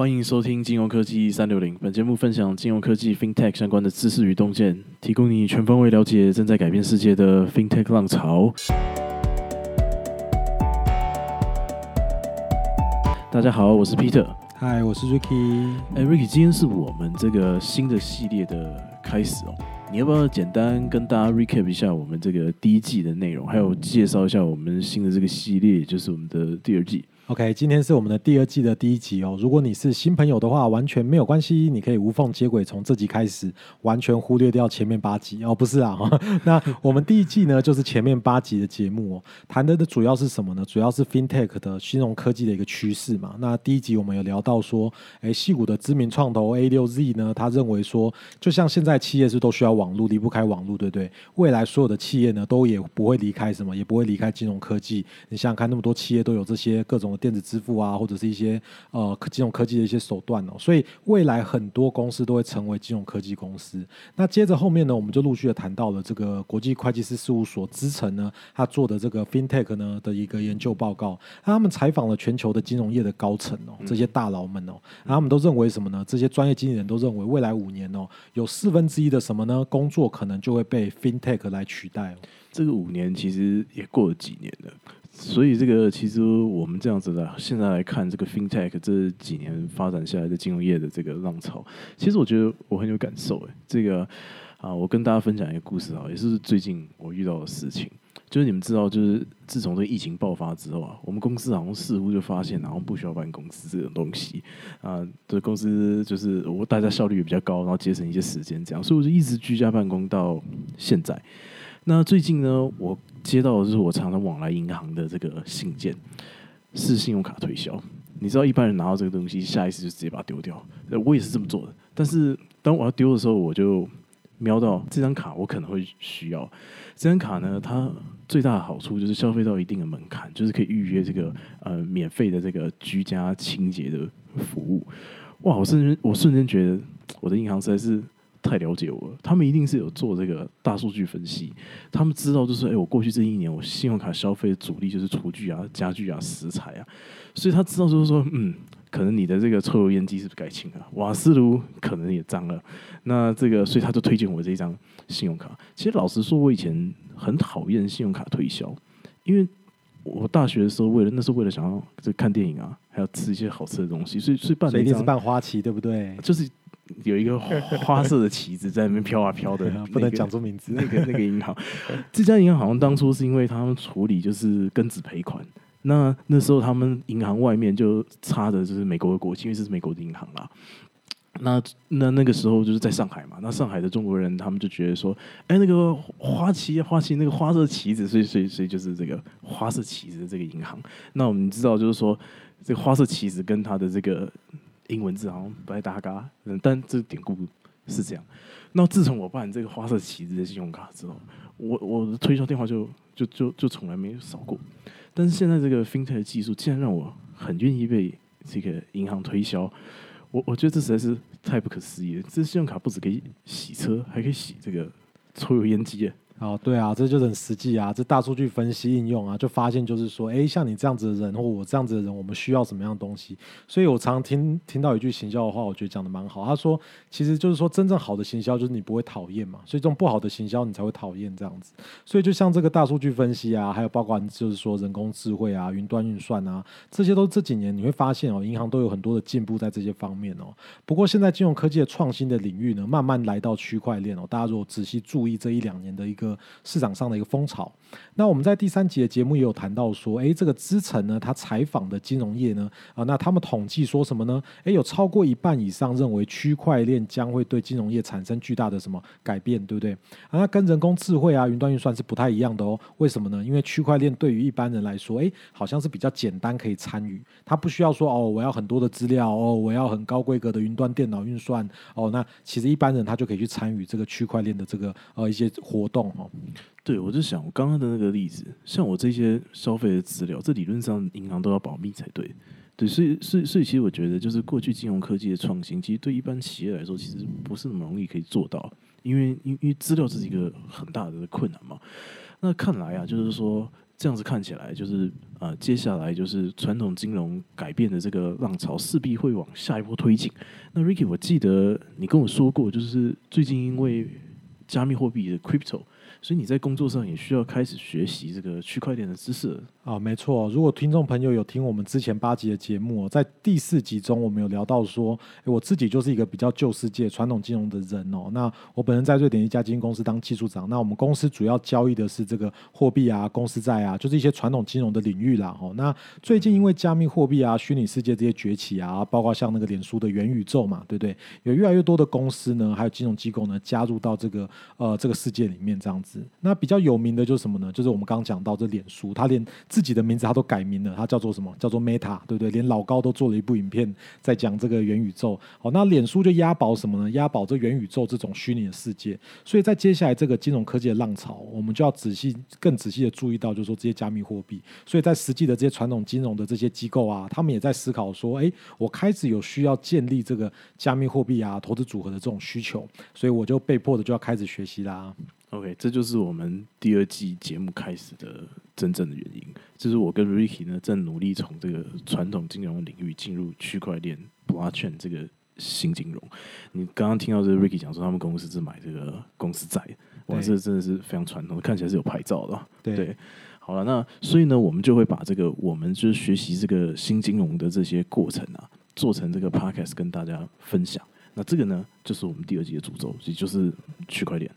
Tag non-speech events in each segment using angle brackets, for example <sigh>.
欢迎收听金融科技三六零。本节目分享金融科技 FinTech 相关的知识与洞见，提供你全方位了解正在改变世界的 FinTech 浪潮。大家好，我是 Peter。嗨，我是 Ricky。哎，Ricky，今天是我们这个新的系列的开始哦。你要不要简单跟大家 recap 一下我们这个第一季的内容，还有介绍一下我们新的这个系列，就是我们的第二季？OK，今天是我们的第二季的第一集哦。如果你是新朋友的话，完全没有关系，你可以无缝接轨，从这集开始，完全忽略掉前面八集哦。不是啊，<laughs> 那我们第一季呢，就是前面八集的节目哦，谈的的主要是什么呢？主要是 FinTech 的金融科技的一个趋势嘛。那第一集我们有聊到说，哎，戏股的知名创投 A 六 Z 呢，他认为说，就像现在企业是都需要网络，离不开网络，对不对？未来所有的企业呢，都也不会离开什么，也不会离开金融科技。你想想看，那么多企业都有这些各种。电子支付啊，或者是一些呃金融科技的一些手段哦，所以未来很多公司都会成为金融科技公司。那接着后面呢，我们就陆续的谈到了这个国际会计师事务所资诚呢，他做的这个 FinTech 呢的一个研究报告。那他们采访了全球的金融业的高层哦，这些大佬们哦，他们都认为什么呢？这些专业经理人都认为，未来五年哦，有四分之一的什么呢？工作可能就会被 FinTech 来取代。哦这个五年其实也过了几年了。所以这个其实我们这样子的，现在来看这个 FinTech 这几年发展下来的金融业的这个浪潮，其实我觉得我很有感受诶。这个啊，我跟大家分享一个故事啊，也是最近我遇到的事情。就是你们知道，就是自从这疫情爆发之后啊，我们公司好像似乎就发现，然后不需要办公司这种东西啊，这公司就是我大家效率也比较高，然后节省一些时间这样，所以我就一直居家办公到现在。那最近呢，我接到的是我常常往来银行的这个信件，是信用卡推销。你知道一般人拿到这个东西，下意识就直接把它丢掉。我也是这么做的。但是当我要丢的时候，我就瞄到这张卡，我可能会需要。这张卡呢，它最大的好处就是消费到一定的门槛，就是可以预约这个呃免费的这个居家清洁的服务。哇！我瞬间我瞬间觉得我的银行实在是。太了解我了，他们一定是有做这个大数据分析，他们知道就是，哎，我过去这一年我信用卡消费的主力就是厨具啊、家具啊、食材啊，所以他知道就是说，嗯，可能你的这个抽油烟机是不是该清啊，瓦斯炉可能也脏了，那这个，所以他就推荐我这一张信用卡。其实老实说，我以前很讨厌信用卡推销，因为我大学的时候为了那是为了想要这看电影啊，还要吃一些好吃的东西，所以所以办了一定是办花旗，对不对？就是。有一个花色的旗子在那边飘啊飘的，<laughs> 不能讲出名字。那个那个银行，这家银行好像当初是因为他们处理就是庚子赔款，那那时候他们银行外面就插的就是美国的国旗，因为这是美国的银行啦。那那那个时候就是在上海嘛，那上海的中国人他们就觉得说，哎，那个花旗花旗那个花色旗子，所以所以所以就是这个花色旗子的这个银行。那我们知道就是说，这个花色旗子跟它的这个。英文字好像不太搭嘎，但这典故是这样。那自从我办这个花色旗子的信用卡之后，我我的推销电话就就就就从来没有少过。但是现在这个 FinTech 技术竟然让我很愿意被这个银行推销，我我觉得这实在是太不可思议了。这信用卡不止可以洗车，还可以洗这个抽油烟机啊。哦，对啊，这就很实际啊，这大数据分析应用啊，就发现就是说，哎，像你这样子的人或我这样子的人，我们需要什么样的东西？所以我常听听到一句行销的话，我觉得讲的蛮好。他说，其实就是说，真正好的行销就是你不会讨厌嘛，所以这种不好的行销你才会讨厌这样子。所以就像这个大数据分析啊，还有包括就是说人工智慧啊、云端运算啊，这些都这几年你会发现哦，银行都有很多的进步在这些方面哦。不过现在金融科技的创新的领域呢，慢慢来到区块链哦，大家如果仔细注意这一两年的一个。市场上的一个风潮。那我们在第三集的节目也有谈到说，哎，这个资诚呢，他采访的金融业呢，啊，那他们统计说什么呢？哎，有超过一半以上认为区块链将会对金融业产生巨大的什么改变，对不对？啊，那跟人工智慧啊、云端运算是不太一样的哦。为什么呢？因为区块链对于一般人来说，哎，好像是比较简单可以参与，他不需要说哦，我要很多的资料哦，我要很高规格的云端电脑运算哦。那其实一般人他就可以去参与这个区块链的这个呃一些活动哦。对，我就想我刚刚的那个例子，像我这些消费的资料，这理论上银行都要保密才对。对，所以，所以，所以，其实我觉得，就是过去金融科技的创新，其实对一般企业来说，其实不是那么容易可以做到，因为，因为资料是一个很大的困难嘛。那看来啊，就是说，这样子看起来，就是呃，接下来就是传统金融改变的这个浪潮势必会往下一波推进。那 Ricky，我记得你跟我说过，就是最近因为加密货币的 Crypto。所以你在工作上也需要开始学习这个区块链的知识啊，没错。如果听众朋友有听我们之前八集的节目，在第四集中我们有聊到说，我自己就是一个比较旧世界传统金融的人哦。那我本人在瑞典一家基金公司当技术长，那我们公司主要交易的是这个货币啊、公司债啊，就是一些传统金融的领域啦。哦，那最近因为加密货币啊、虚拟世界这些崛起啊，包括像那个脸书的元宇宙嘛，对不对？有越来越多的公司呢，还有金融机构呢，加入到这个呃这个世界里面这样子。那比较有名的就是什么呢？就是我们刚刚讲到这脸书，它连自己的名字他都改名了，他叫做什么？叫做 Meta，对不对？连老高都做了一部影片在讲这个元宇宙。好，那脸书就押宝什么呢？押宝这元宇宙这种虚拟的世界。所以在接下来这个金融科技的浪潮，我们就要仔细、更仔细的注意到，就是说这些加密货币。所以在实际的这些传统金融的这些机构啊，他们也在思考说：，哎，我开始有需要建立这个加密货币啊投资组合的这种需求，所以我就被迫的就要开始学习啦。OK，这就是我们第二季节目开始的真正的原因。就是我跟 Ricky 呢，正努力从这个传统金融领域进入区块链 Blockchain 这个新金融。你刚刚听到这个 Ricky 讲说，他们公司是买这个公司债，哇，这真的是非常传统，看起来是有牌照的。对，好了，那所以呢，我们就会把这个我们就是学习这个新金融的这些过程啊，做成这个 Podcast 跟大家分享。那这个呢，就是我们第二季的主轴，也就是区块链。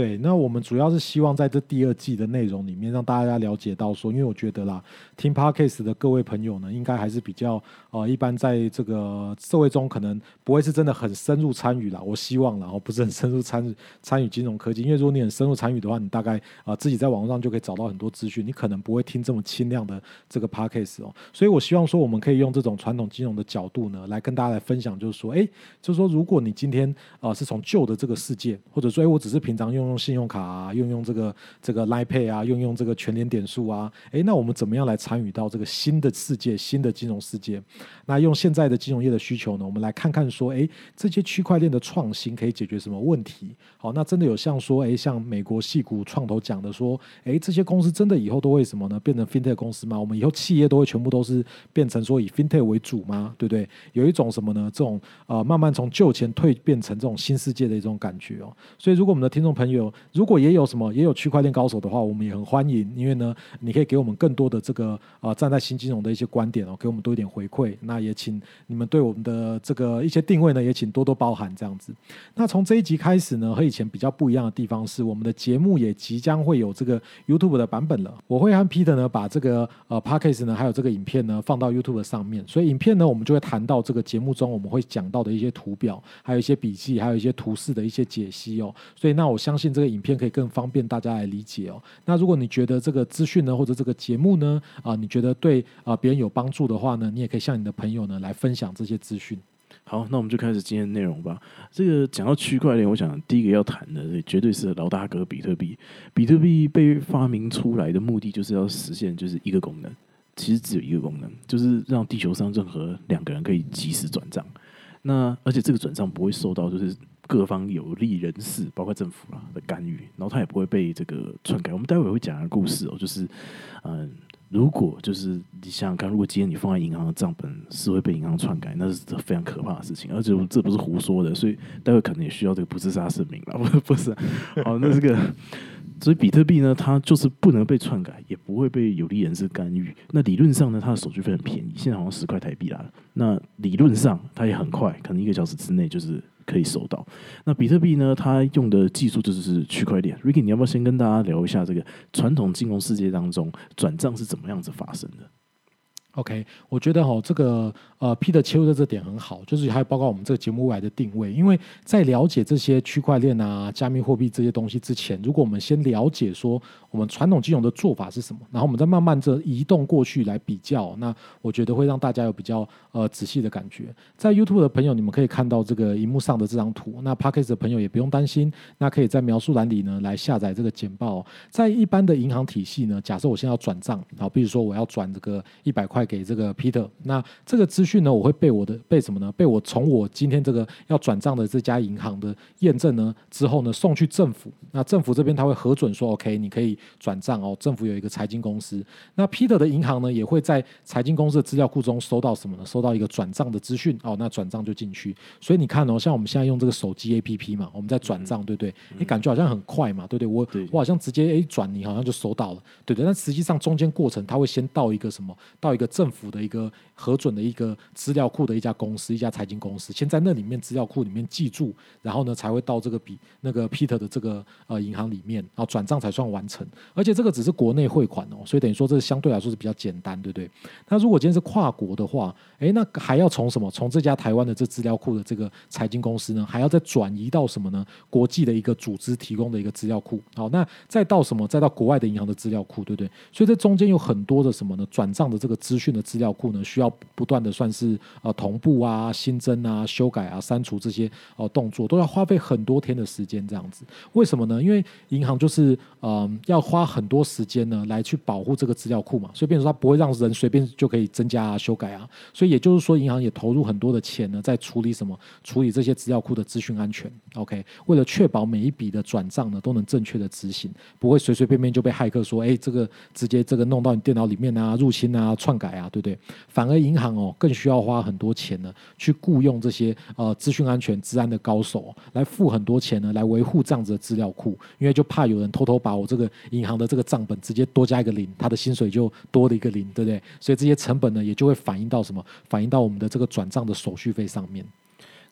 对，那我们主要是希望在这第二季的内容里面，让大家了解到说，因为我觉得啦，听 podcast 的各位朋友呢，应该还是比较呃，一般在这个社会中可能不会是真的很深入参与啦。我希望然后不是很深入参与参与金融科技，因为如果你很深入参与的话，你大概啊自己在网络上就可以找到很多资讯，你可能不会听这么轻量的这个 podcast 哦。所以我希望说，我们可以用这种传统金融的角度呢，来跟大家来分享，就是说，哎，就是说，如果你今天啊是从旧的这个世界，或者说，哎，我只是平常用。用信用卡啊，用用这个这个 Line Pay 啊，用用这个全联点数啊，诶，那我们怎么样来参与到这个新的世界、新的金融世界？那用现在的金融业的需求呢？我们来看看说，诶，这些区块链的创新可以解决什么问题？好，那真的有像说，诶，像美国戏股创投讲的说，诶，这些公司真的以后都会什么呢？变成 FinTech 公司吗？我们以后企业都会全部都是变成说以 FinTech 为主吗？对不对？有一种什么呢？这种呃，慢慢从旧钱蜕变成这种新世界的一种感觉哦。所以，如果我们的听众朋友，有如果也有什么也有区块链高手的话，我们也很欢迎，因为呢，你可以给我们更多的这个啊站在新金融的一些观点哦，给我们多一点回馈。那也请你们对我们的这个一些定位呢，也请多多包涵这样子。那从这一集开始呢，和以前比较不一样的地方是，我们的节目也即将会有这个 YouTube 的版本了。我会和 Peter 呢把这个呃 Podcast 呢还有这个影片呢放到 YouTube 上面，所以影片呢我们就会谈到这个节目中我们会讲到的一些图表，还有一些笔记，还有一些图示的一些解析哦。所以那我相信信这个影片可以更方便大家来理解哦。那如果你觉得这个资讯呢，或者这个节目呢，啊，你觉得对啊别人有帮助的话呢，你也可以向你的朋友呢来分享这些资讯。好，那我们就开始今天的内容吧。这个讲到区块链，我想第一个要谈的，绝对是老大哥比特币。比特币被发明出来的目的，就是要实现就是一个功能，其实只有一个功能，就是让地球上任何两个人可以及时转账。那而且这个转账不会受到就是。各方有利人士，包括政府啦的干预，然后他也不会被这个篡改。我们待会会讲一个故事哦，就是嗯，如果就是你想想看，如果今天你放在银行的账本是会被银行篡改，那是非常可怕的事情。而且这不是胡说的，所以待会可能也需要这个不自杀声明了，不不是？哦，那这个，所以比特币呢，它就是不能被篡改，也不会被有利人士干预。那理论上呢，它的手续费很便宜，现在好像十块台币啦。那理论上它也很快，可能一个小时之内就是。可以收到。那比特币呢？它用的技术就是区块链。Ricky，你要不要先跟大家聊一下这个传统金融世界当中转账是怎么样子发生的？OK，我觉得哈，这个呃，Peter 切入的这点很好，就是还有包括我们这个节目未来的定位。因为在了解这些区块链啊、加密货币这些东西之前，如果我们先了解说我们传统金融的做法是什么，然后我们再慢慢这移动过去来比较，那我觉得会让大家有比较呃仔细的感觉。在 YouTube 的朋友，你们可以看到这个荧幕上的这张图。那 p a c k e s 的朋友也不用担心，那可以在描述栏里呢来下载这个简报。在一般的银行体系呢，假设我现在要转账，好，比如说我要转这个一百块。块给这个 Peter。那这个资呢，我会被我的被什么呢？被我从我今天这个要转账的这家银行的验证呢之后呢，送去政府。那政府这边他会核准说 OK，你可以转账哦。政府有一个财经公司，那 Peter 的银行呢也会在财经公司的资料库中收到什么呢？收到一个转账的资讯哦，那转账就进去。所以你看哦，像我们现在用这个手机 APP 嘛，我们在转账，对不对？你感觉好像很快嘛，对不对？我我好像直接诶转，你好像就收到了，对不对？但实际上中间过程，它会先到一个什么？到一个政府的一个核准的一个资料库的一家公司，一家财经公司，先在那里面资料库里面记住，然后呢才会到这个比那个 Peter 的这个呃银行里面，然后转账才算完成。而且这个只是国内汇款哦，所以等于说这相对来说是比较简单，对不对？那如果今天是跨国的话，诶，那还要从什么？从这家台湾的这资料库的这个财经公司呢，还要再转移到什么呢？国际的一个组织提供的一个资料库。好，那再到什么？再到国外的银行的资料库，对不对？所以这中间有很多的什么呢？转账的这个资讯的资料库呢，需要不断的算是呃同步啊、新增啊、修改啊、删除这些呃动作，都要花费很多天的时间这样子。为什么呢？因为银行就是嗯要花很多时间呢来去保护这个资料库嘛，所以变成说它不会让人随便就可以增加啊、修改啊。所以也就是说，银行也投入很多的钱呢，在处理什么？处理这些资料库的资讯安全。OK，为了确保每一笔的转账呢都能正确的执行，不会随随便便就被骇客说，哎，这个直接这个弄到你电脑里面啊，入侵啊、篡改啊，对不对？反而银行哦更需要花很多钱呢，去雇佣这些呃资讯安全、治安的高手来付很多钱呢，来维护这样子的资料库，因为就怕有人偷偷把我这个银行的这个账本直接多加一个零，他的薪水就多了一个零，对不对？所以这些成本呢也就会反映到什么？反映到我们的这个转账的手续费上面。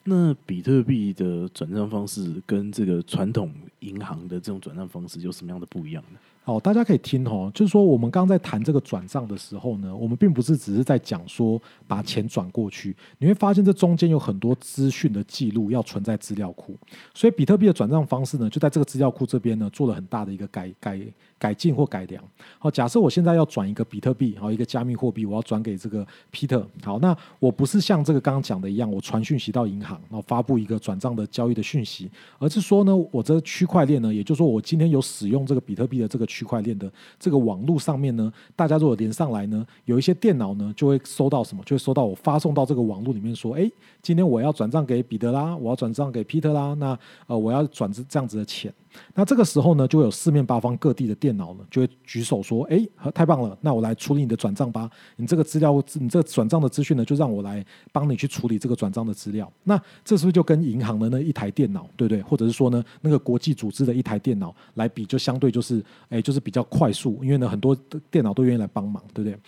那比特币的转账方式跟这个传统银行的这种转账方式有什么样的不一样呢？哦，大家可以听哦，就是说我们刚刚在谈这个转账的时候呢，我们并不是只是在讲说把钱转过去，你会发现这中间有很多资讯的记录要存在资料库，所以比特币的转账方式呢，就在这个资料库这边呢做了很大的一个改改改进或改良。好，假设我现在要转一个比特币，好一个加密货币，我要转给这个 Peter。好，那我不是像这个刚刚讲的一样，我传讯息到银行，然后发布一个转账的交易的讯息，而是说呢，我这区块链呢，也就是说我今天有使用这个比特币的这个区块链的这个网络上面呢，大家如果连上来呢，有一些电脑呢就会收到什么？就会收到我发送到这个网络里面说，哎，今天我要转账给彼得啦，我要转账给 Peter 啦，那呃我要转这这样子的钱。那这个时候呢，就会有四面八方各地的电脑呢，就会举手说：“哎，太棒了，那我来处理你的转账吧。你这个资料，你这个转账的资讯呢，就让我来帮你去处理这个转账的资料。那这是不是就跟银行的那一台电脑，对不对？或者是说呢，那个国际组织的一台电脑来比，就相对就是，哎，就是比较快速，因为呢，很多电脑都愿意来帮忙，对不对？”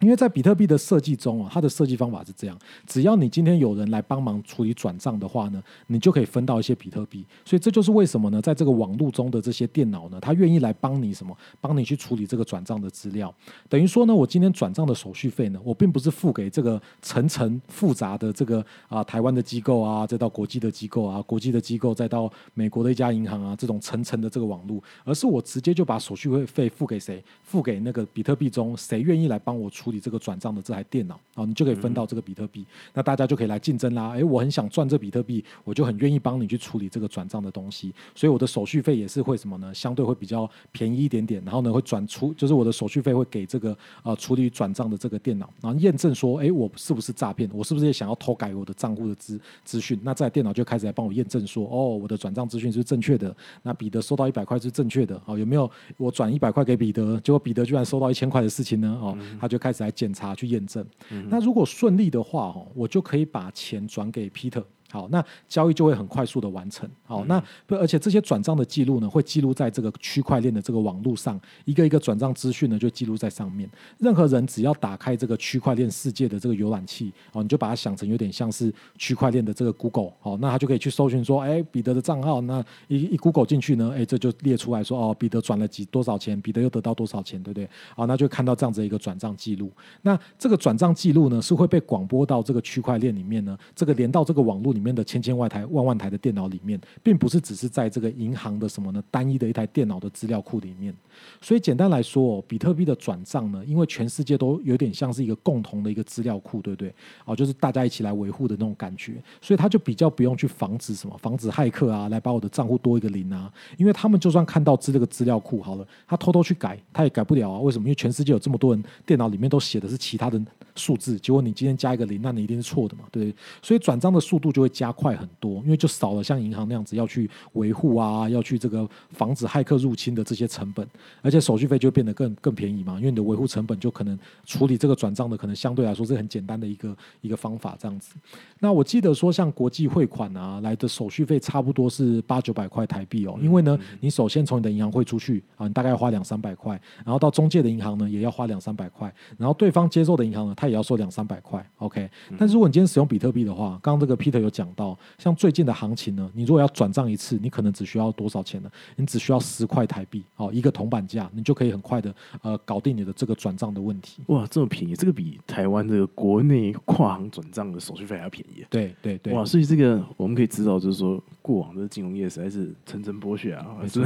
因为在比特币的设计中啊，它的设计方法是这样：只要你今天有人来帮忙处理转账的话呢，你就可以分到一些比特币。所以这就是为什么呢，在这个网络中的这些电脑呢，它愿意来帮你什么？帮你去处理这个转账的资料。等于说呢，我今天转账的手续费呢，我并不是付给这个层层复杂的这个啊台湾的机构啊，再到国际的机构啊，国际的机构再到美国的一家银行啊，这种层层的这个网络，而是我直接就把手续费费付给谁？付给那个比特币中谁愿意来帮我处理这个转账的这台电脑啊，你就可以分到这个比特币，那大家就可以来竞争啦。诶，我很想赚这比特币，我就很愿意帮你去处理这个转账的东西，所以我的手续费也是会什么呢？相对会比较便宜一点点，然后呢会转出，就是我的手续费会给这个呃处理转账的这个电脑，然后验证说，诶，我是不是诈骗？我是不是也想要偷改我的账户的资资讯？那这台电脑就开始来帮我验证说，哦，我的转账资讯是正确的，那彼得收到一百块是正确的，哦，有没有我转一百块给彼得，结果彼得居然收到一千块的事情呢？哦，他就开始来检查去验证。那如果顺利的话，哦，我就可以把钱转给 Peter。好，那交易就会很快速的完成。好，那而且这些转账的记录呢，会记录在这个区块链的这个网络上，一个一个转账资讯呢，就记录在上面。任何人只要打开这个区块链世界的这个浏览器，哦，你就把它想成有点像是区块链的这个 Google，好，那他就可以去搜寻说，哎，彼得的账号，那一一 Google 进去呢，哎，这就列出来说，哦，彼得转了几多少钱，彼得又得到多少钱，对不对？好，那就看到这样子一个转账记录。那这个转账记录呢，是会被广播到这个区块链里面呢，这个连到这个网络里面。面的千千万台、万万台的电脑里面，并不是只是在这个银行的什么呢单一的一台电脑的资料库里面。所以简单来说哦，比特币的转账呢，因为全世界都有点像是一个共同的一个资料库，对不对？哦，就是大家一起来维护的那种感觉，所以他就比较不用去防止什么，防止骇客啊来把我的账户多一个零啊，因为他们就算看到资这个资料库好了，他偷偷去改，他也改不了啊。为什么？因为全世界有这么多人电脑里面都写的是其他的数字，结果你今天加一个零，那你一定是错的嘛，对不对？所以转账的速度就加快很多，因为就少了像银行那样子要去维护啊，要去这个防止骇客入侵的这些成本。而且手续费就变得更更便宜嘛，因为你的维护成本就可能处理这个转账的可能相对来说是很简单的一个一个方法这样子。那我记得说像国际汇款啊来的手续费差不多是八九百块台币哦，因为呢你首先从你的银行汇出去啊，你大概要花两三百块，然后到中介的银行呢也要花两三百块，然后对方接受的银行呢他也要收两三百块。OK，但如果你今天使用比特币的话，刚刚这个 Peter 有讲到，像最近的行情呢，你如果要转账一次，你可能只需要多少钱呢？你只需要十块台币哦，一个铜板价，你就可以很快的呃搞定你的这个转账的问题。哇，这么便宜，这个比台湾这个国内跨行转账的手续费还要便宜。对对对，哇，所以这个我们可以知道，就是说过往的金融业实在是层层剥削啊，没错，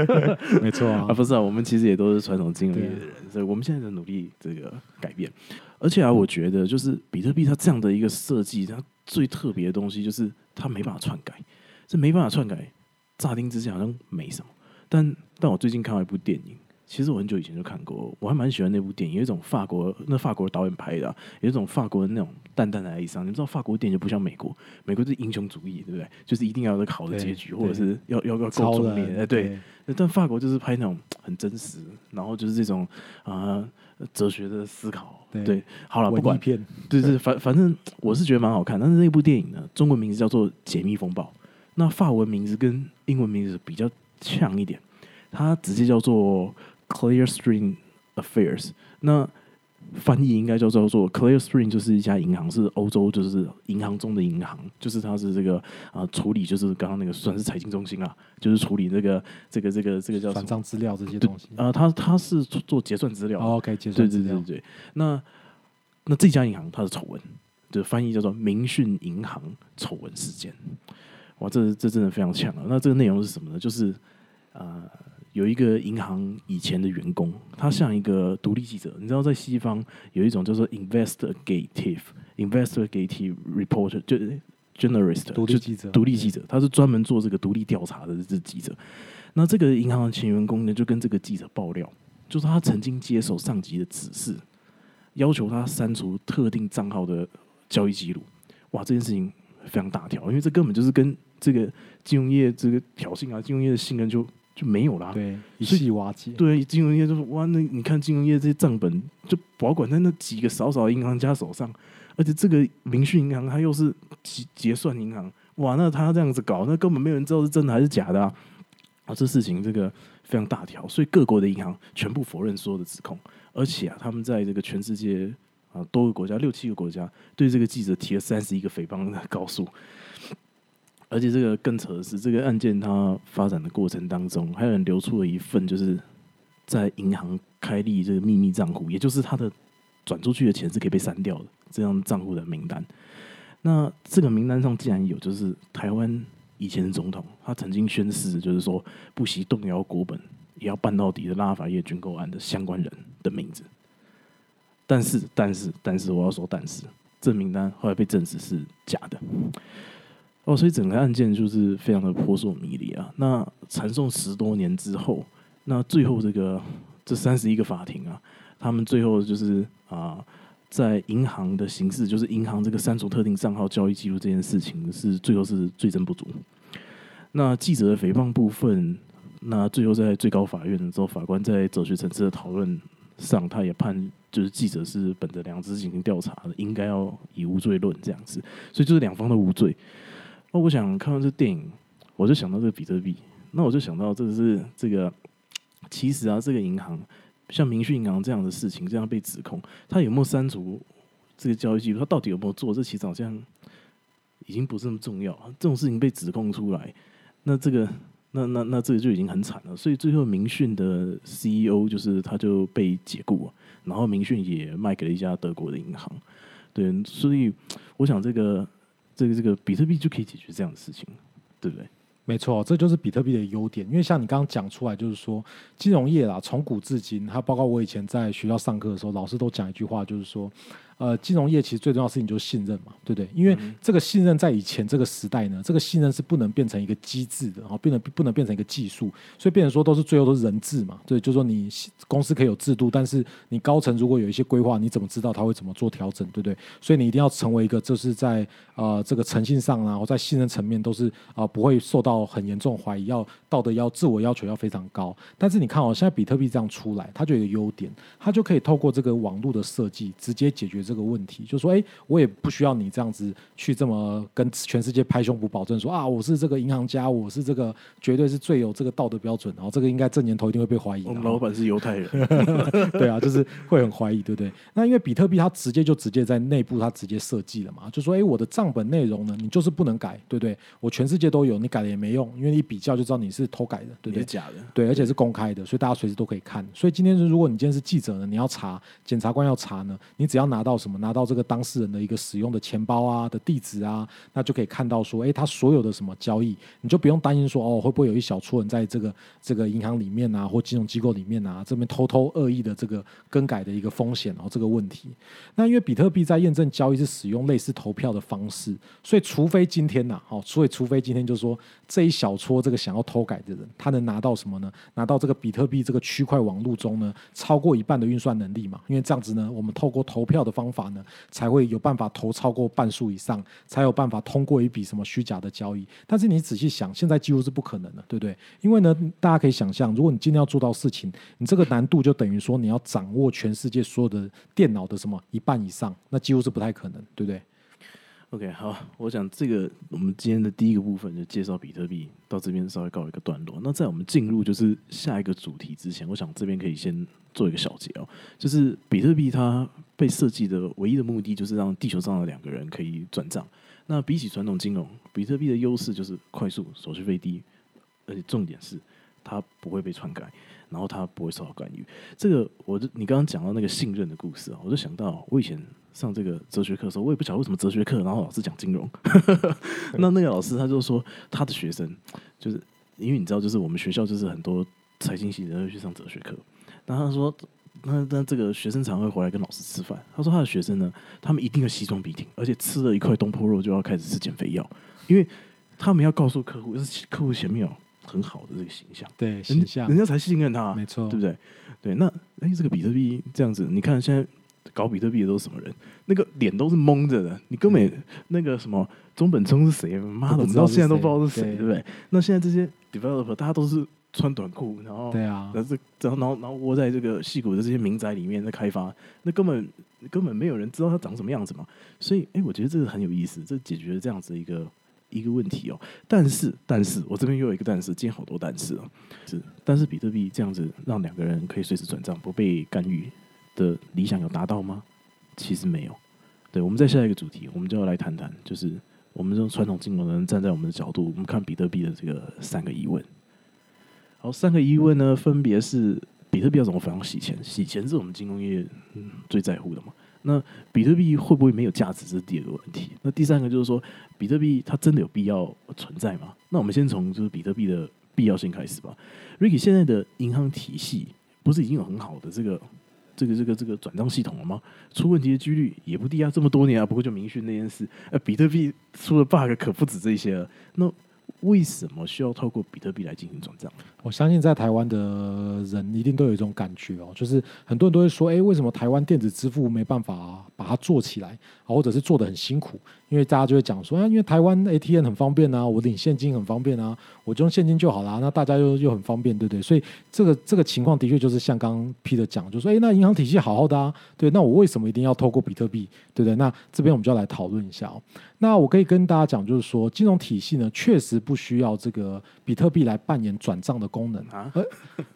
<laughs> 没错啊，<laughs> 啊不是啊，我们其实也都是传统金融业的人，所以我们现在在努力这个改变。而且啊，我觉得就是比特币它这样的一个设计，它最特别的东西就是它没办法篡改，这没办法篡改，乍听之下好像没什么，但但我最近看到一部电影。其实我很久以前就看过，我还蛮喜欢那部电影，有一种法国那法国导演拍的，有一种法国的那种淡淡的哀伤。你知道法国电影就不像美国，美国是英雄主义，对不对？就是一定要有个好的结局，或者是要要要够壮烈。哎，对。但法国就是拍那种很真实，然后就是这种啊哲学的思考。对，好了，不管，对对，反反正我是觉得蛮好看。但是那部电影呢，中文名字叫做《解密风暴》，那法文名字跟英文名字比较像一点，它直接叫做。Clearstream Affairs，那翻译应该叫叫做 Clearspring，就是一家银行，是欧洲就是银行中的银行，就是它是这个啊处理就是刚刚那个算是财经中心啊，就是处理这个这个这个这个叫转账资料这些东西啊，它它是做结算资料，OK，结算资料，对对对。那那这家银行它的丑闻，就翻译叫做明讯银行丑闻事件，哇，这这真的非常强啊！那这个内容是什么呢？就是啊。有一个银行以前的员工，他像一个独立记者。你知道，在西方有一种叫做 investigative investigative reporter，就是 journalist，独立记者。独立记者，他是专门做这个独立调查的这记者。那这个银行的前员工呢，就跟这个记者爆料，就是他曾经接受上级的指示，要求他删除特定账号的交易记录。哇，这件事情非常大条，因为这根本就是跟这个金融业这个挑衅啊，金融业的信任就。就没有啦，对，一系瓦解。对，金融业就是哇，那你看金融业这些账本就保管在那几个少少的银行家手上，而且这个明讯银行它又是结结算银行，哇，那他这样子搞，那根本没有人知道是真的还是假的啊！啊，这事情这个非常大条，所以各国的银行全部否认所有的指控，而且啊，他们在这个全世界啊多个国家六七个国家对这个记者提了三十一个诽谤的告诉。而且这个更扯的是，这个案件它发展的过程当中，还有人流出了一份，就是在银行开立这个秘密账户，也就是他的转出去的钱是可以被删掉的这样账户的名单。那这个名单上竟然有，就是台湾以前的总统，他曾经宣誓，就是说不惜动摇国本也要办到底的拉法叶军购案的相关人的名字。但是，但是，但是，我要说，但是，这名单后来被证实是假的。哦，所以整个案件就是非常的扑朔迷离啊。那传送十多年之后，那最后这个这三十一个法庭啊，他们最后就是啊，在银行的形式，就是银行这个删除特定账号交易记录这件事情，是最后是罪证不足。那记者的诽谤部分，那最后在最高法院的时候，法官在哲学层次的讨论上，他也判就是记者是本着良知进行调查的，应该要以无罪论这样子。所以就是两方都无罪。那我想看完这电影，我就想到这个比特币。那我就想到，这个是这个，其实啊，这个银行像明讯银行这样的事情，这样被指控，他有没有删除这个交易记录？他到底有没有做？这其实好像已经不是那么重要。这种事情被指控出来，那这个，那那那这个就已经很惨了。所以最后明讯的 CEO 就是他就被解雇了，然后明讯也卖给了一家德国的银行。对，所以我想这个。这个这个比特币就可以解决这样的事情，对不对？没错，这就是比特币的优点。因为像你刚刚讲出来，就是说金融业啦，从古至今，它包括我以前在学校上课的时候，老师都讲一句话，就是说。呃，金融业其实最重要的事情就是信任嘛，对不对？因为这个信任在以前这个时代呢，这个信任是不能变成一个机制的，然后，变得不能变成一个技术，所以变成说都是最后都是人治嘛，对，就是说你公司可以有制度，但是你高层如果有一些规划，你怎么知道他会怎么做调整，对不对？所以你一定要成为一个，就是在呃这个诚信上啊，或在信任层面都是啊不会受到很严重怀疑，要道德要自我要求要非常高。但是你看哦，现在比特币这样出来，它就有一个优点，它就可以透过这个网络的设计，直接解决这。这个问题就说，哎，我也不需要你这样子去这么跟全世界拍胸脯保证说啊，我是这个银行家，我是这个绝对是最有这个道德标准，然后这个应该这年头一定会被怀疑。我们老板是犹太人，<laughs> <laughs> 对啊，就是会很怀疑，对不对？那因为比特币它直接就直接在内部它直接设计了嘛，就说，哎，我的账本内容呢，你就是不能改，对不对？我全世界都有，你改了也没用，因为你比较就知道你是偷改的，对不对？假的，对，而且是公开的，所以大家随时都可以看。所以今天是如果你今天是记者呢，你要查，检察官要查呢，你只要拿到到什么，拿到这个当。事人的一个使用的钱包啊的地址啊，那就可以看到说，哎，他所有的什么交易，你就不用担心说，哦，会不会有一小撮人在这个这个银行里面啊，或金融机构里面啊，这边偷偷恶意的这个更改的一个风险哦，这个问题。那因为比特币在验证交易是使用类似投票的方式，所以除非今天呐，哦，所以除非今天就是说这一小撮这个想要偷改的人，他能拿到什么呢？拿到这个比特币这个区块网络中呢，超过一半的运算能力嘛？因为这样子呢，我们透过投票的方方法呢，才会有办法投超过半数以上，才有办法通过一笔什么虚假的交易。但是你仔细想，现在几乎是不可能的，对不对？因为呢，大家可以想象，如果你今天要做到事情，你这个难度就等于说你要掌握全世界所有的电脑的什么一半以上，那几乎是不太可能，对不对？OK，好，我想这个我们今天的第一个部分就介绍比特币，到这边稍微告一个段落。那在我们进入就是下一个主题之前，我想这边可以先做一个小结哦，就是比特币它被设计的唯一的目的就是让地球上的两个人可以转账。那比起传统金融，比特币的优势就是快速、手续费低，而且重点是它不会被篡改。然后它不会受到干预。这个，我就你刚刚讲到那个信任的故事啊，我就想到我以前上这个哲学课的时候，我也不晓得为什么哲学课，然后老师讲金融。<laughs> 那那个老师他就说，他的学生就是因为你知道，就是我们学校就是很多财经系的人会去上哲学课。那他说，那那这个学生常会回来跟老师吃饭。他说他的学生呢，他们一定要西装笔挺，而且吃了一块东坡肉就要开始吃减肥药，因为他们要告诉客户，就是客户前面有。很好的这个形象，对形象，人家才信任他，没错，对不对？对，那哎，这个比特币这样子，你看现在搞比特币的都是什么人？那个脸都是蒙着的，你根本那个什么中本聪是谁？妈的，我到现在都不知道是谁，对不对？那现在这些 developer 大家都是穿短裤，然后对啊，然后这然后然后然后窝在这个戏骨的这些民宅里面在开发，那根本根本没有人知道他长什么样子嘛。所以，哎，我觉得这个很有意思，这解决了这样子一个。一个问题哦，但是但是我这边又有一个但是，今天好多但是啊，是但是比特币这样子让两个人可以随时转账不被干预的理想有达到吗？其实没有。对，我们在下一个主题，我们就要来谈谈，就是我们这种传统金融人站在我们的角度，我们看比特币的这个三个疑问。好，三个疑问呢，分别是比特币要怎么反向洗钱？洗钱是我们金融业嗯最在乎的嘛？那比特币会不会没有价值？这是第二个问题。那第三个就是说，比特币它真的有必要存在吗？那我们先从就是比特币的必要性开始吧。Ricky，现在的银行体系不是已经有很好的这个这个这个这个转账系统了吗？出问题的几率也不低啊，这么多年啊，不过就明讯那件事，呃，比特币出的 bug 可不止这些了。那为什么需要透过比特币来进行转账？我相信在台湾的人一定都有一种感觉哦，就是很多人都会说，哎，为什么台湾电子支付没办法把它做起来，或者是做的很辛苦？因为大家就会讲说啊，因为台湾 ATM 很方便啊，我领现金很方便啊，我就用现金就好了，那大家又又很方便，对不对？所以这个这个情况的确就是像刚刚 P 的讲，就说哎，那银行体系好好的啊，对，那我为什么一定要透过比特币，对不对？那这边我们就要来讨论一下哦。那我可以跟大家讲，就是说金融体系呢，确实不需要这个比特币来扮演转账的功能啊。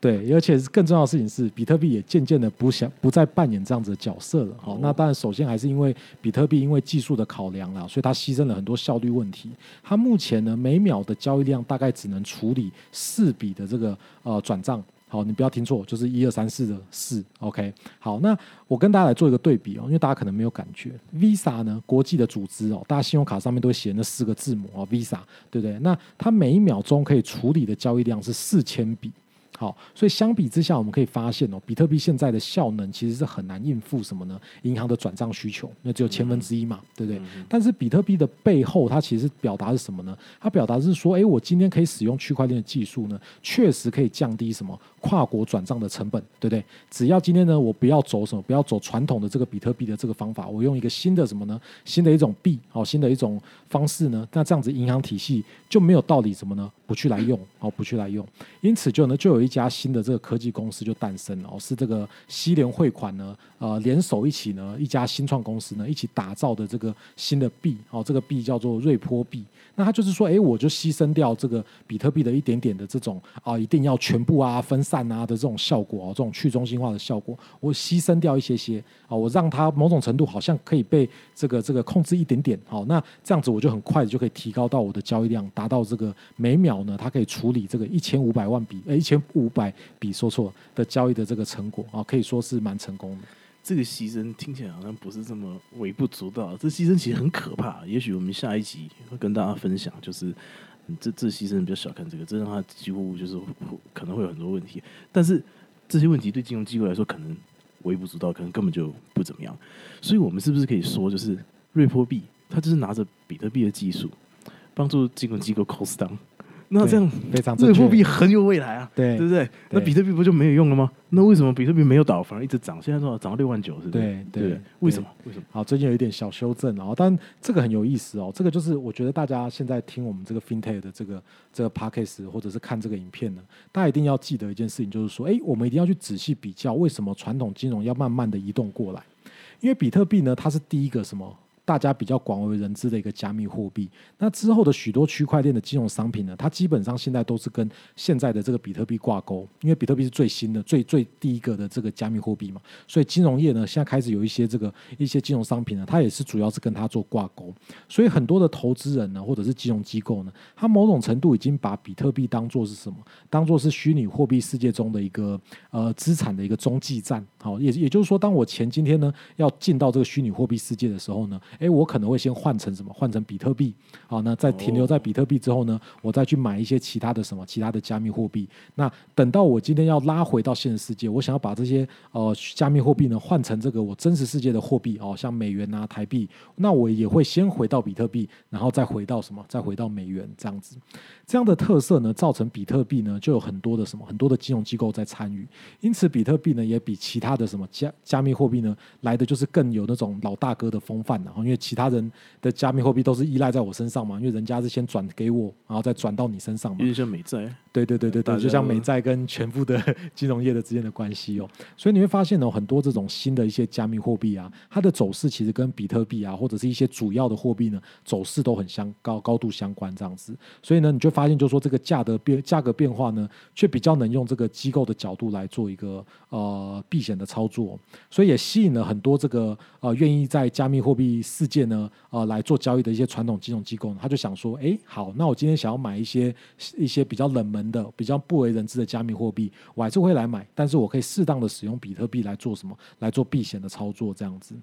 对，而且更重要的事情是，比特币也渐渐的不想不再扮演这样子的角色了。好，那当然首先还是因为比特币因为技术的考量所以它牺牲了很多效率问题。它目前呢，每秒的交易量大概只能处理四笔的这个呃转账。好，你不要听错，就是一二三四的四。OK，好，那我跟大家来做一个对比哦，因为大家可能没有感觉，Visa 呢，国际的组织哦，大家信用卡上面都会写那四个字母哦，Visa，对不对？那它每一秒钟可以处理的交易量是四千笔。好，所以相比之下，我们可以发现哦，比特币现在的效能其实是很难应付什么呢？银行的转账需求，那只有千分之一嘛，对不对？但是比特币的背后，它其实表达是什么呢？它表达是说，哎，我今天可以使用区块链的技术呢，确实可以降低什么跨国转账的成本，对不对？只要今天呢，我不要走什么，不要走传统的这个比特币的这个方法，我用一个新的什么呢？新的一种币，好，新的一种方式呢？那这样子银行体系就没有道理什么呢？不去来用，好，不去来用，因此就呢，就有一一家新的这个科技公司就诞生了，哦，是这个西联汇款呢，呃，联手一起呢，一家新创公司呢，一起打造的这个新的币，哦，这个币叫做瑞波币。那它就是说，哎，我就牺牲掉这个比特币的一点点的这种啊，一定要全部啊分散啊的这种效果哦，这种去中心化的效果，我牺牲掉一些些啊，我让它某种程度好像可以被这个这个控制一点点，好，那这样子我就很快就可以提高到我的交易量，达到这个每秒呢，它可以处理这个一千五百万笔，呃，一千五百笔说错的交易的这个成果啊，可以说是蛮成功的。这个牺牲听起来好像不是这么微不足道，这牺牲其实很可怕。也许我们下一集会跟大家分享，就是这这牺牲比较小看这个，这让他几乎就是可能会有很多问题。但是这些问题对金融机构来说可能微不足道，可能根本就不怎么样。所以我们是不是可以说，就是瑞波币它就是拿着比特币的技术，帮助金融机构 cost down。那这样非常，这货币很有未来啊，对对不对？那比特币不就没有用了吗？那为什么比特币没有倒，反而一直涨？现在多少？涨到六万九，是不是？对对，为什么？为什么？好，最近有一点小修正哦，但这个很有意思哦。这个就是我觉得大家现在听我们这个 FinTech 的这个这个 Podcast，或者是看这个影片呢，大家一定要记得一件事情，就是说，哎，我们一定要去仔细比较，为什么传统金融要慢慢的移动过来？因为比特币呢，它是第一个什么？大家比较广为人知的一个加密货币，那之后的许多区块链的金融商品呢，它基本上现在都是跟现在的这个比特币挂钩，因为比特币是最新的、最最第一个的这个加密货币嘛，所以金融业呢，现在开始有一些这个一些金融商品呢，它也是主要是跟它做挂钩，所以很多的投资人呢，或者是金融机构呢，它某种程度已经把比特币当做是什么？当做是虚拟货币世界中的一个呃资产的一个中继站。好，也也就是说，当我钱今天呢要进到这个虚拟货币世界的时候呢。哎，我可能会先换成什么？换成比特币。好，那在停留在比特币之后呢，我再去买一些其他的什么其他的加密货币。那等到我今天要拉回到现实世界，我想要把这些呃加密货币呢换成这个我真实世界的货币哦，像美元啊、台币，那我也会先回到比特币，然后再回到什么？再回到美元这样子。这样的特色呢，造成比特币呢就有很多的什么？很多的金融机构在参与。因此，比特币呢也比其他的什么加加密货币呢来的就是更有那种老大哥的风范然后因为其他人的加密货币都是依赖在我身上嘛，因为人家是先转给我，然后再转到你身上嘛。有点像美债。对对对对对，就像美债跟全部的 <laughs> 金融业的之间的关系哦。所以你会发现呢，很多这种新的一些加密货币啊，它的走势其实跟比特币啊，或者是一些主要的货币呢，走势都很相高高度相关这样子。所以呢，你就发现，就说这个价的变价格变化呢，却比较能用这个机构的角度来做一个呃避险的操作，所以也吸引了很多这个呃愿意在加密货币世界呢呃来做交易的一些传统金融机构，他就想说，哎，好，那我今天想要买一些一些比较冷门。的比较不为人知的加密货币，我还是会来买，但是我可以适当的使用比特币来做什么？来做避险的操作，这样子。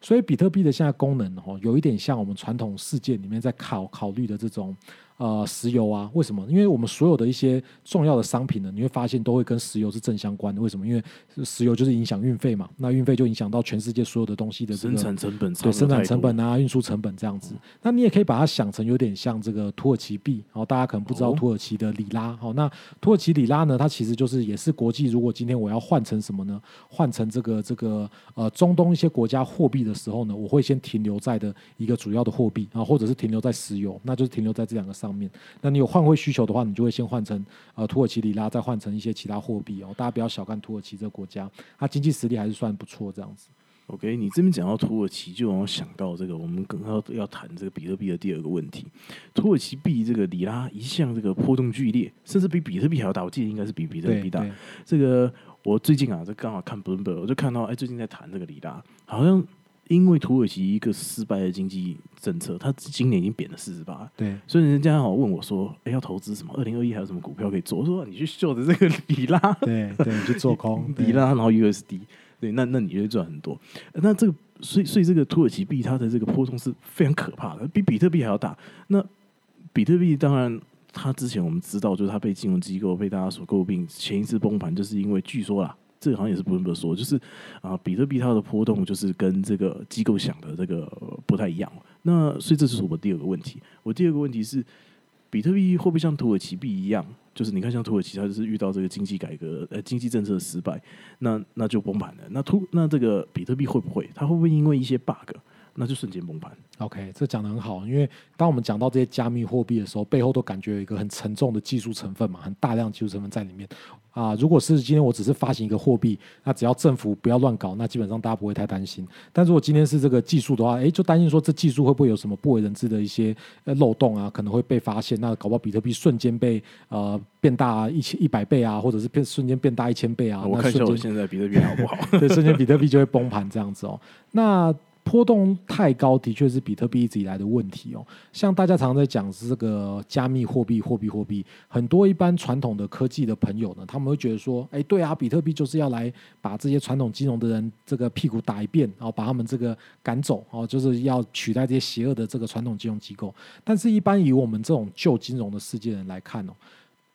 所以比特币的现在功能哦，有一点像我们传统世界里面在考考虑的这种。呃，石油啊，为什么？因为我们所有的一些重要的商品呢，你会发现都会跟石油是正相关的。为什么？因为石油就是影响运费嘛，那运费就影响到全世界所有的东西的生产成本，对生产成本啊，运输成本这样子。那你也可以把它想成有点像这个土耳其币，然后大家可能不知道土耳其的里拉。好，那土耳其里拉呢，它其实就是也是国际。如果今天我要换成什么呢？换成这个这个呃中东一些国家货币的时候呢，我会先停留在的一个主要的货币啊，或者是停留在石油，那就是停留在这两个上。上面，那你有换汇需求的话，你就会先换成呃土耳其里拉，再换成一些其他货币哦。大家不要小看土耳其这个国家，它经济实力还是算不错。这样子，OK，你这边讲到土耳其，就让我想到这个，我们刚刚要谈这个比特币的第二个问题。土耳其币这个里拉一向这个波动剧烈，甚至比比特币还要大。我记得应该是比比特币大。这个我最近啊，这刚好看 Bloomberg，我就看到哎，最近在谈这个里拉，好像因为土耳其一个失败的经济政策，它今年已经贬了四十八，对，所以人家好问我说：“哎、要投资什么？二零二一还有什么股票可以做？”我说：“你去秀的这个 <laughs> 里拉，对对，去做空 <laughs> 里拉，然后 USD，对，那那你就会赚很多。那这个，所以所以这个土耳其币它的这个波动是非常可怕的，比比特币还要大。那比特币当然，它之前我们知道，就是它被金融机构被大家所诟病，前一次崩盘就是因为据说啦。这个好像也是不用多说，就是啊，比特币它的波动就是跟这个机构想的这个不太一样。那所以这是我第二个问题。我第二个问题是，比特币会不会像土耳其币一样，就是你看像土耳其，它就是遇到这个经济改革呃经济政策的失败，那那就崩盘了。那土那这个比特币会不会，它会不会因为一些 bug，那就瞬间崩盘？OK，这讲的很好，因为当我们讲到这些加密货币的时候，背后都感觉有一个很沉重的技术成分嘛，很大量技术成分在里面啊。如果是今天我只是发行一个货币，那只要政府不要乱搞，那基本上大家不会太担心。但如果今天是这个技术的话，诶，就担心说这技术会不会有什么不为人知的一些呃漏洞啊，可能会被发现，那搞不好比特币瞬间被呃变大一千一百倍啊，或者是变瞬间变大一千倍啊，我看一下现在比特币好不好？<laughs> 对，瞬间比特币就会崩盘这样子哦。那波动太高，的确是比特币一直以来的问题哦。像大家常常在讲是这个加密货币、货币、货币，很多一般传统的科技的朋友呢，他们会觉得说，哎，对啊，比特币就是要来把这些传统金融的人这个屁股打一遍，然后把他们这个赶走哦，就是要取代这些邪恶的这个传统金融机构。但是，一般以我们这种旧金融的世界人来看哦。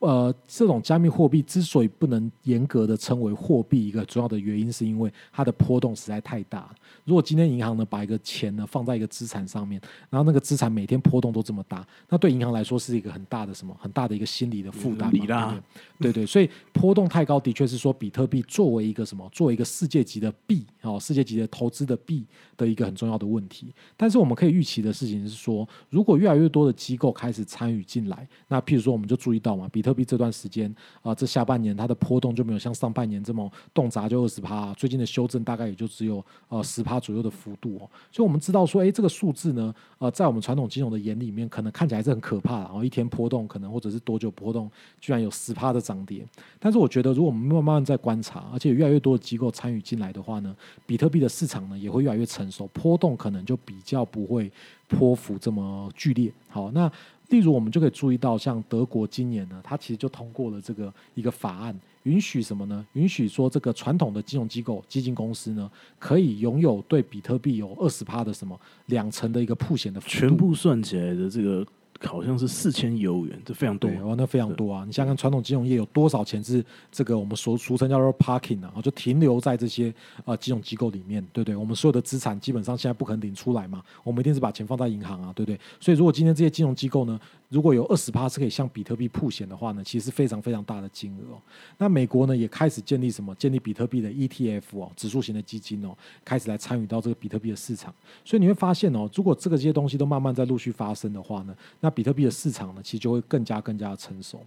呃，这种加密货币之所以不能严格的称为货币，一个主要的原因是因为它的波动实在太大。如果今天银行呢把一个钱呢放在一个资产上面，然后那个资产每天波动都这么大，那对银行来说是一个很大的什么很大的一个心理的负担嘛。对对对对，所以波动太高，的确是说比特币作为一个什么，作为一个世界级的币哦，世界级的投资的币的一个很重要的问题。但是我们可以预期的事情是说，如果越来越多的机构开始参与进来，那譬如说我们就注意到嘛，比特特币这段时间啊、这下半年它的波动就没有像上半年这么动辄就二十趴，最近的修正大概也就只有呃十趴左右的幅度哦。所以我们知道说，哎，这个数字呢，呃，在我们传统金融的眼里面，可能看起来是很可怕的，然后一天波动可能或者是多久波动，居然有十趴的涨跌。但是我觉得，如果我们慢慢在观察，而且越来越多的机构参与进来的话呢，比特币的市场呢也会越来越成熟，波动可能就比较不会波幅这么剧烈。好，那例如我们就可以注意到，像德国今年呢，它其实就通过了这个一个法案，允许什么呢？允许说这个传统的金融机构、基金公司呢，可以拥有对比特币有二十趴的什么两成的一个铺险的。全部算起来的这个好像是四千亿欧元，这非常多。对，哦，那非常多啊！你想想看，传统金融业有多少钱是这个我们俗俗称叫做 parking 啊，就停留在这些呃金融机构里面，对不对？我们所有的资产基本上现在不可能领出来嘛，我们一定是把钱放在银行啊，对不对？所以如果今天这些金融机构呢，如果有二十趴是可以向比特币铺险的话呢，其实是非常非常大的金额哦。那美国呢也开始建立什么？建立比特币的 ETF 哦，指数型的基金哦，开始来参与到这个比特币的市场。所以你会发现哦，如果这个这些东西都慢慢在陆续发生的话呢，那比特币的市场呢，其实就会更加更加的成熟。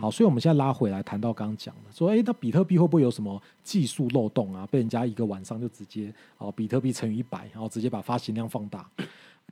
好，所以我们现在拉回来谈到刚刚讲的，说，诶，那比特币会不会有什么技术漏洞啊？被人家一个晚上就直接哦，比特币乘以一百，然后直接把发行量放大。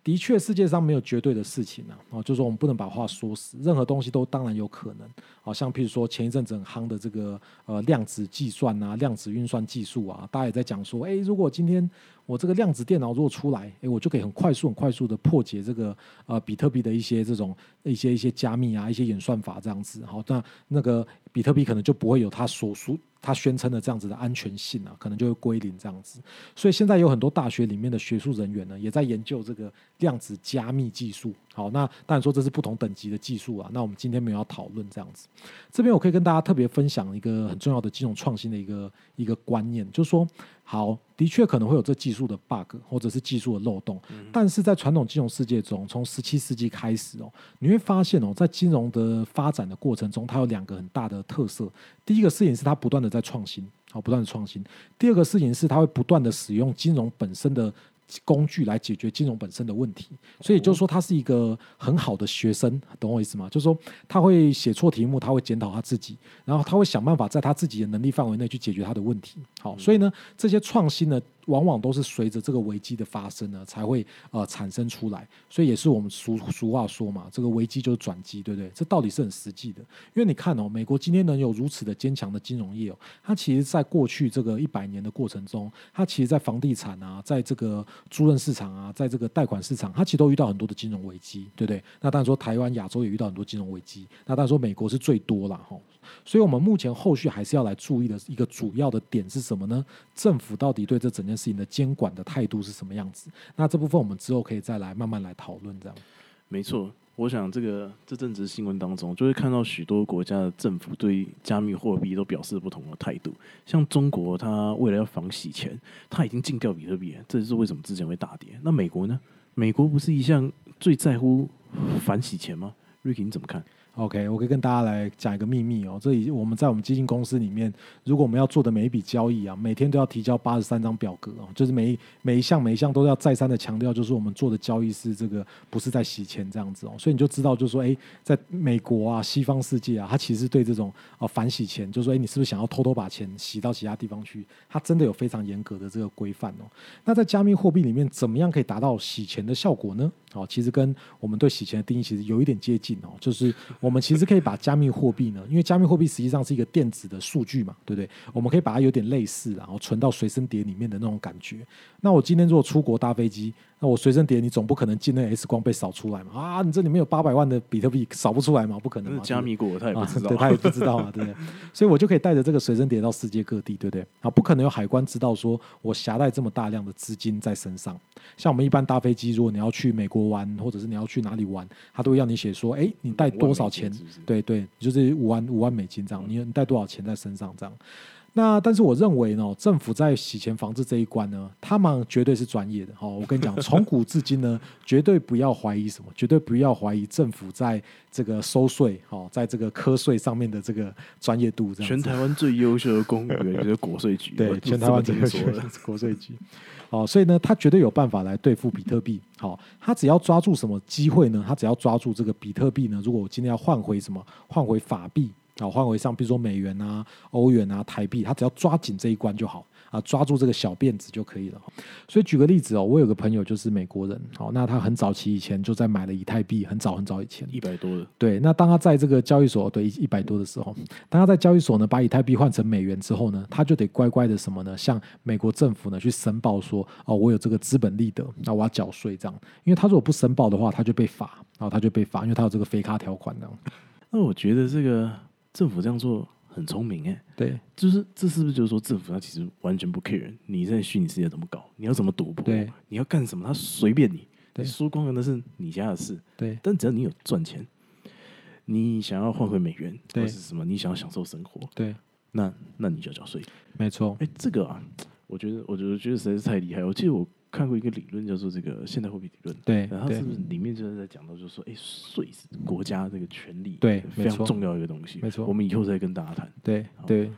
的确，世界上没有绝对的事情啊，哦，就是说我们不能把话说死，任何东西都当然有可能。好像譬如说前一阵子很夯的这个呃量子计算啊、量子运算技术啊，大家也在讲说，诶，如果今天我这个量子电脑如果出来，诶，我就可以很快速、很快速的破解这个呃比特币的一些这种一些一些加密啊、一些演算法这样子。好，那那个比特币可能就不会有它所说它宣称的这样子的安全性啊，可能就会归零这样子。所以现在有很多大学里面的学术人员呢，也在研究这个量子加密技术。好，那当然说这是不同等级的技术啊。那我们今天没有要讨论这样子。这边我可以跟大家特别分享一个很重要的金融创新的一个一个观念，就是说，好，的确可能会有这技术的 bug 或者是技术的漏洞，但是在传统金融世界中，从十七世纪开始哦，你会发现哦，在金融的发展的过程中，它有两个很大的特色。第一个事情是它不断的在创新，好，不断的创新；第二个事情是它会不断的使用金融本身的。工具来解决金融本身的问题，所以就是说他是一个很好的学生，懂我意思吗？就是说他会写错题目，他会检讨他自己，然后他会想办法在他自己的能力范围内去解决他的问题。好，所以呢，这些创新呢，往往都是随着这个危机的发生呢，才会呃产生出来。所以也是我们俗俗话说嘛，这个危机就是转机，对不对？这到底是很实际的。因为你看哦，美国今天能有如此的坚强的金融业哦，它其实在过去这个一百年的过程中，它其实在房地产啊，在这个租赁市场啊，在这个贷款市场，它其实都遇到很多的金融危机，对不对？那当然说台湾、亚洲也遇到很多金融危机，那当然说美国是最多了哈。所以，我们目前后续还是要来注意的一个主要的点是什么呢？政府到底对这整件事情的监管的态度是什么样子？那这部分我们之后可以再来慢慢来讨论。这样，没错。我想这个这阵子新闻当中，就会看到许多国家的政府对加密货币都表示不同的态度。像中国，它为了要防洗钱，它已经禁掉比特币，这就是为什么之前会大跌？那美国呢？美国不是一向最在乎反洗钱吗？Ricky，你怎么看？OK，我可以跟大家来讲一个秘密哦。这已我们在我们基金公司里面，如果我们要做的每一笔交易啊，每天都要提交八十三张表格哦，就是每一每一项每一项都要再三的强调，就是我们做的交易是这个不是在洗钱这样子哦。所以你就知道，就是说，哎，在美国啊，西方世界啊，它其实对这种啊反洗钱，就是说，哎，你是不是想要偷偷把钱洗到其他地方去？它真的有非常严格的这个规范哦。那在加密货币里面，怎么样可以达到洗钱的效果呢？哦，其实跟我们对洗钱的定义其实有一点接近哦，就是我们其实可以把加密货币呢，因为加密货币实际上是一个电子的数据嘛，对不对？我们可以把它有点类似，然后存到随身碟里面的那种感觉。那我今天如果出国搭飞机。那我随身碟，你总不可能进那 S 光被扫出来嘛？啊，你这里面有八百万的比特币，扫不出来嘛？不可能嘛？加密过，<laughs> 他也不知道，对他也不知道啊，对不对？所以我就可以带着这个随身碟到世界各地，对不对？啊，不可能有海关知道说我携带这么大量的资金在身上。像我们一般搭飞机，如果你要去美国玩，或者是你要去哪里玩，他都会要你写说，哎，你带多少钱？对对，就是五万五万美金这样，你你带多少钱在身上这样？那但是我认为呢，政府在洗钱防治这一关呢，他们绝对是专业的。哦，我跟你讲，<laughs> 从古至今呢，绝对不要怀疑什么，绝对不要怀疑政府在这个收税，哦，在这个科税上面的这个专业度。全台湾最优秀的公务员就是国税局，对，全台湾最优秀的国税局。好，所以呢，他绝对有办法来对付比特币。好，他只要抓住什么机会呢？他只要抓住这个比特币呢？如果我今天要换回什么，换回法币。好，换为上，比如说美元啊、欧元啊、台币，他只要抓紧这一关就好啊，抓住这个小辫子就可以了。所以举个例子哦，我有个朋友就是美国人，好，那他很早期以前就在买了以太币，很早很早以前，一百多的。对，那当他在这个交易所，对一百多的时候，当他在交易所呢把以太币换成美元之后呢，他就得乖乖的什么呢？向美国政府呢去申报说，哦，我有这个资本利得，那我要缴税这样。因为他如果不申报的话，他就被罚，然后他就被罚，因为他有这个非卡条款这样。那我觉得这个。政府这样做很聪明哎，对，就是这是不是就是说政府他其实完全不 care 你在虚拟世界怎么搞，你要怎么赌博，你要干什么，他随便你，你，输光了那是你家的事，对，但只要你有赚钱，你想要换回美元，或是什么，你想要享受生活，对，那那你就交税，没错，哎，这个啊，我觉得，我觉得觉得实在是太厉害，我记得我。看过一个理论叫做这个现代货币理论，对，然后是不是里面就是在讲到，就是说，哎，税是国家这个权利，对，非常重要一个东西，没错，我们以后再跟大家谈，对，对。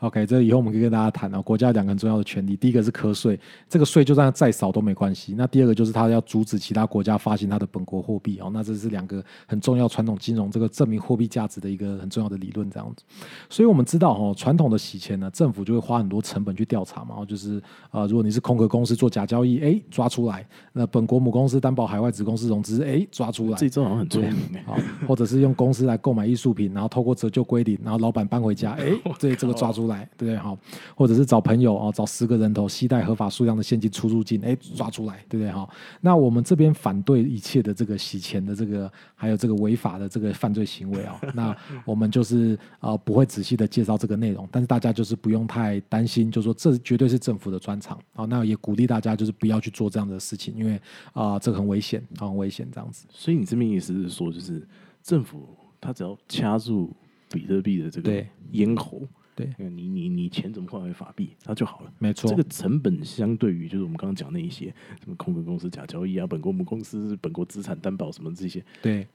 OK，这以后我们可以跟大家谈啊。国家两个很重要的权利，第一个是科税，这个税就算再少都没关系。那第二个就是他要阻止其他国家发行他的本国货币哦。那这是两个很重要传统金融这个证明货币价值的一个很重要的理论这样子。所以我们知道哦，传统的洗钱呢，政府就会花很多成本去调查嘛。就是啊，如果你是空壳公司做假交易，哎，抓出来；那本国母公司担保海外子公司融资，哎，抓出来。这招好像很重要。好。或者是用公司来购买艺术品，然后透过折旧归零，然后老板搬回家，哎，<laughs> 这这个抓出来，对不对？好。或者是找朋友啊，找十个人头，携带合法数量的现金出入境，哎，抓出来，对不对？哈，那我们这边反对一切的这个洗钱的这个，还有这个违法的这个犯罪行为啊。<laughs> 那我们就是啊，不会仔细的介绍这个内容，但是大家就是不用太担心，就说这绝对是政府的专长啊。那也鼓励大家就是不要去做这样的事情，因为啊，这个很危险，啊很危险这样子。所以你这边意思是说，就是政府他只要掐住比特币的这个咽喉。对，你你你钱怎么换回法币，那就好了。没错，这个成本相对于就是我们刚刚讲那一些什么空壳公司假交易啊，本国母公司本国资产担保什么这些，对，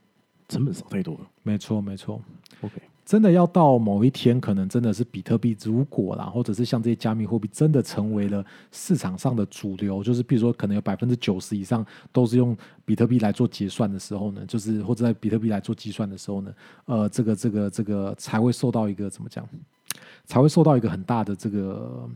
成本少太多了。没错，没错。OK，真的要到某一天，可能真的是比特币如果啦，或者是像这些加密货币真的成为了市场上的主流，就是比如说可能有百分之九十以上都是用比特币来做结算的时候呢，就是或者在比特币来做计算的时候呢，呃，这个这个这个才会受到一个怎么讲？才会受到一个很大的这个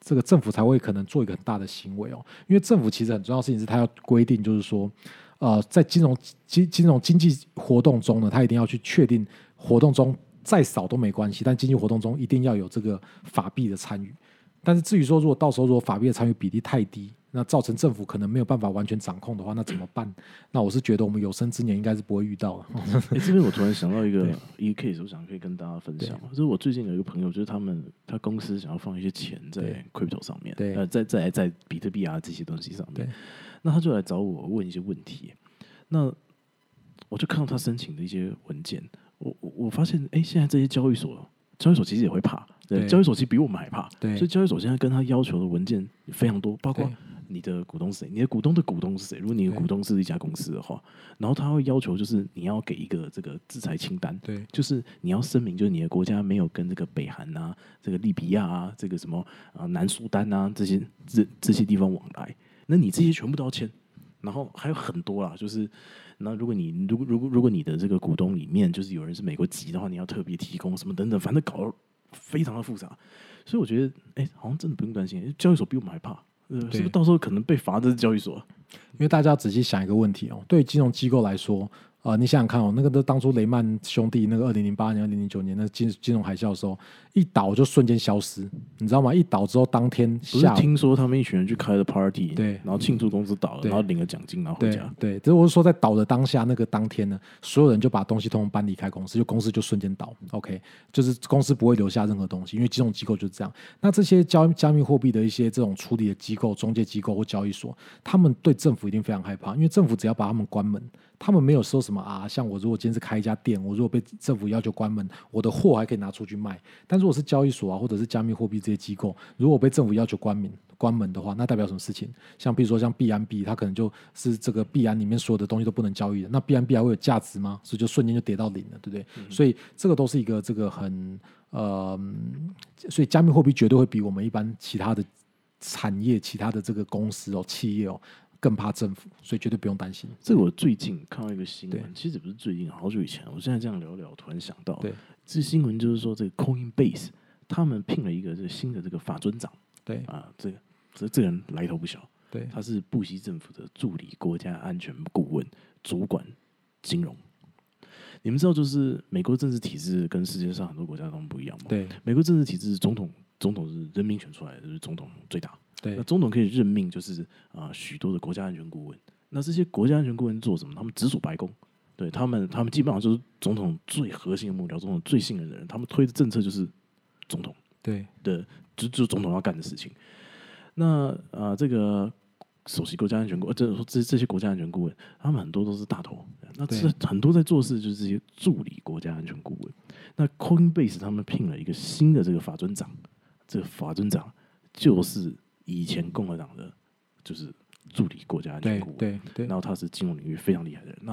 这个政府才会可能做一个很大的行为哦，因为政府其实很重要的事情是它要规定，就是说，呃，在金融金金融经济活动中呢，它一定要去确定活动中再少都没关系，但经济活动中一定要有这个法币的参与。但是至于说，如果到时候如果法币的参与比例太低，那造成政府可能没有办法完全掌控的话，那怎么办？<clears throat> 那我是觉得我们有生之年应该是不会遇到的。<laughs> 哎，这边我突然想到一个一个 case，我想可以跟大家分享。就是我最近有一个朋友，就是他们他公司想要放一些钱在 crypto 上面，对呃，在在在比特币啊这些东西上面对，那他就来找我问一些问题。那我就看到他申请的一些文件，我我我发现，哎，现在这些交易所，交易所其实也会怕，对，对交易所其实比我们还怕，对所以交易所现在跟他要求的文件非常多，包括对你的股东是谁，你的股东的股东是谁。如果你的股东是一家公司的话，然后他会要求就是你要给一个这个制裁清单，对就是你要声明，就是你的国家没有跟这个北韩啊、这个利比亚啊、这个什么啊、南苏丹啊这些这这些地方往来，那你这些全部都要签。然后还有很多啦，就是那如果你如果如果如果你的这个股东里面就是有人是美国籍的话，你要特别提供什么等等，反正搞得非常的复杂。所以我觉得，哎，好像真的不用担心，交易所比我们还怕。呃，是不是到时候可能被罚的是交易所？因为大家要仔细想一个问题哦，对于金融机构来说，呃，你想想看哦，那个都当初雷曼兄弟那个二零零八年、二零零九年那金金融海啸的时候，一倒就瞬间消失，你知道吗？一倒之后当天不是下午听说他们一群人去开了 party，对然后庆祝公司倒了，对然后领了奖金，然后回对家。对，这我是说在倒的当下那个当天呢，所有人就把东西通通搬离开公司，就公司就瞬间倒。OK，就是公司不会留下任何东西，因为金融机构就是这样。那这些交加密货币的一些这种处理的机构、中介机构或交易所，他们对政府一定非常害怕，因为政府只要把他们关门，他们没有说什么啊，像我如果今天是开一家店，我如果被政府要求关门，我的货还可以拿出去卖。但如果是交易所啊，或者是加密货币这些机构，如果被政府要求关门关门的话，那代表什么事情？像比如说像币安币，它可能就是这个币安里面所有的东西都不能交易的，那币安币还会有价值吗？所以就瞬间就跌到零了，对不对？所以这个都是一个这个很呃，嗯所以加密货币绝对会比我们一般其他的产业、其他的这个公司哦、企业哦更怕政府，所以绝对不用担心。这个我最近看到一个新闻，其实不是最近，好久以前。我现在这样聊聊，突然想到，对这新闻就是说，这个 Coinbase 他们聘了一个这个新的这个法尊长对啊，这个这这个人来头不小，对他是布希政府的助理国家安全顾问，主管金融。你们知道，就是美国政治体制跟世界上很多国家都不一样吗？对美国政治体制是总统，总统是人民选出来的，就是总统最大。对那总统可以任命就是啊、许多的国家安全顾问。那这些国家安全顾问做什么？他们直属白宫，对他们，他们基本上就是总统最核心的目标，总统最信任的人。他们推的政策就是总统对的，就就是总统要干的事情。那啊、这个首席国家安全顾，问这这这些国家安全顾问，他们很多都是大头。那这很多在做事就是这些助理国家安全顾问。那 Coinbase 他们聘了一个新的这个法尊长，这个法尊长就是以前共和党的，就是助理国家安全对顾问。对对然后他是金融领域非常厉害的人。那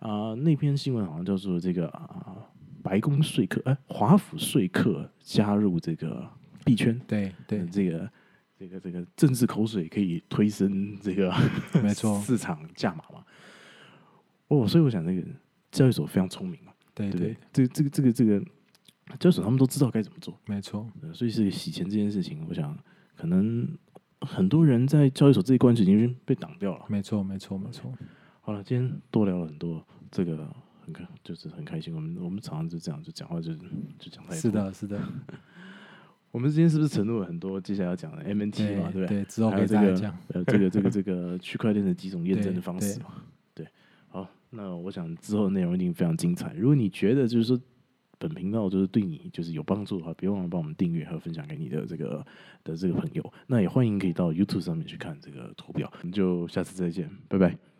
啊、那篇新闻好像叫做这个啊、白宫说客，哎、华府说客加入这个币圈，对对呃，这个这个这个政治口水可以推升这个 <laughs> 没错市场价码嘛。哦，所以我想这个交易所非常聪明嘛，对对？这个这个这个这个交易所他们都知道该怎么做，没错。呃所以是洗钱这件事情，我想可能很多人在交易所这一关就已经被挡掉了。没错，没错，没错。好了，今天多聊了很多，这个很开，就是很开心。我们我们常常就这样，就讲话就就讲太多。是，的，是的，<laughs> 我们今天是不是承诺了很多接下来要讲的 MNT 嘛，对不对？对，之后还有这个给大家讲。呃，这个这个这个 <laughs> 区块链的几种验证的方式嘛，对。好，那我想之后的内容一定非常精彩。如果你觉得就是说本频道就是对你就是有帮助的话，别忘了帮我们订阅和分享给你的这个的这个朋友。那也欢迎可以到 YouTube 上面去看这个图表。我们就下次再见，拜拜。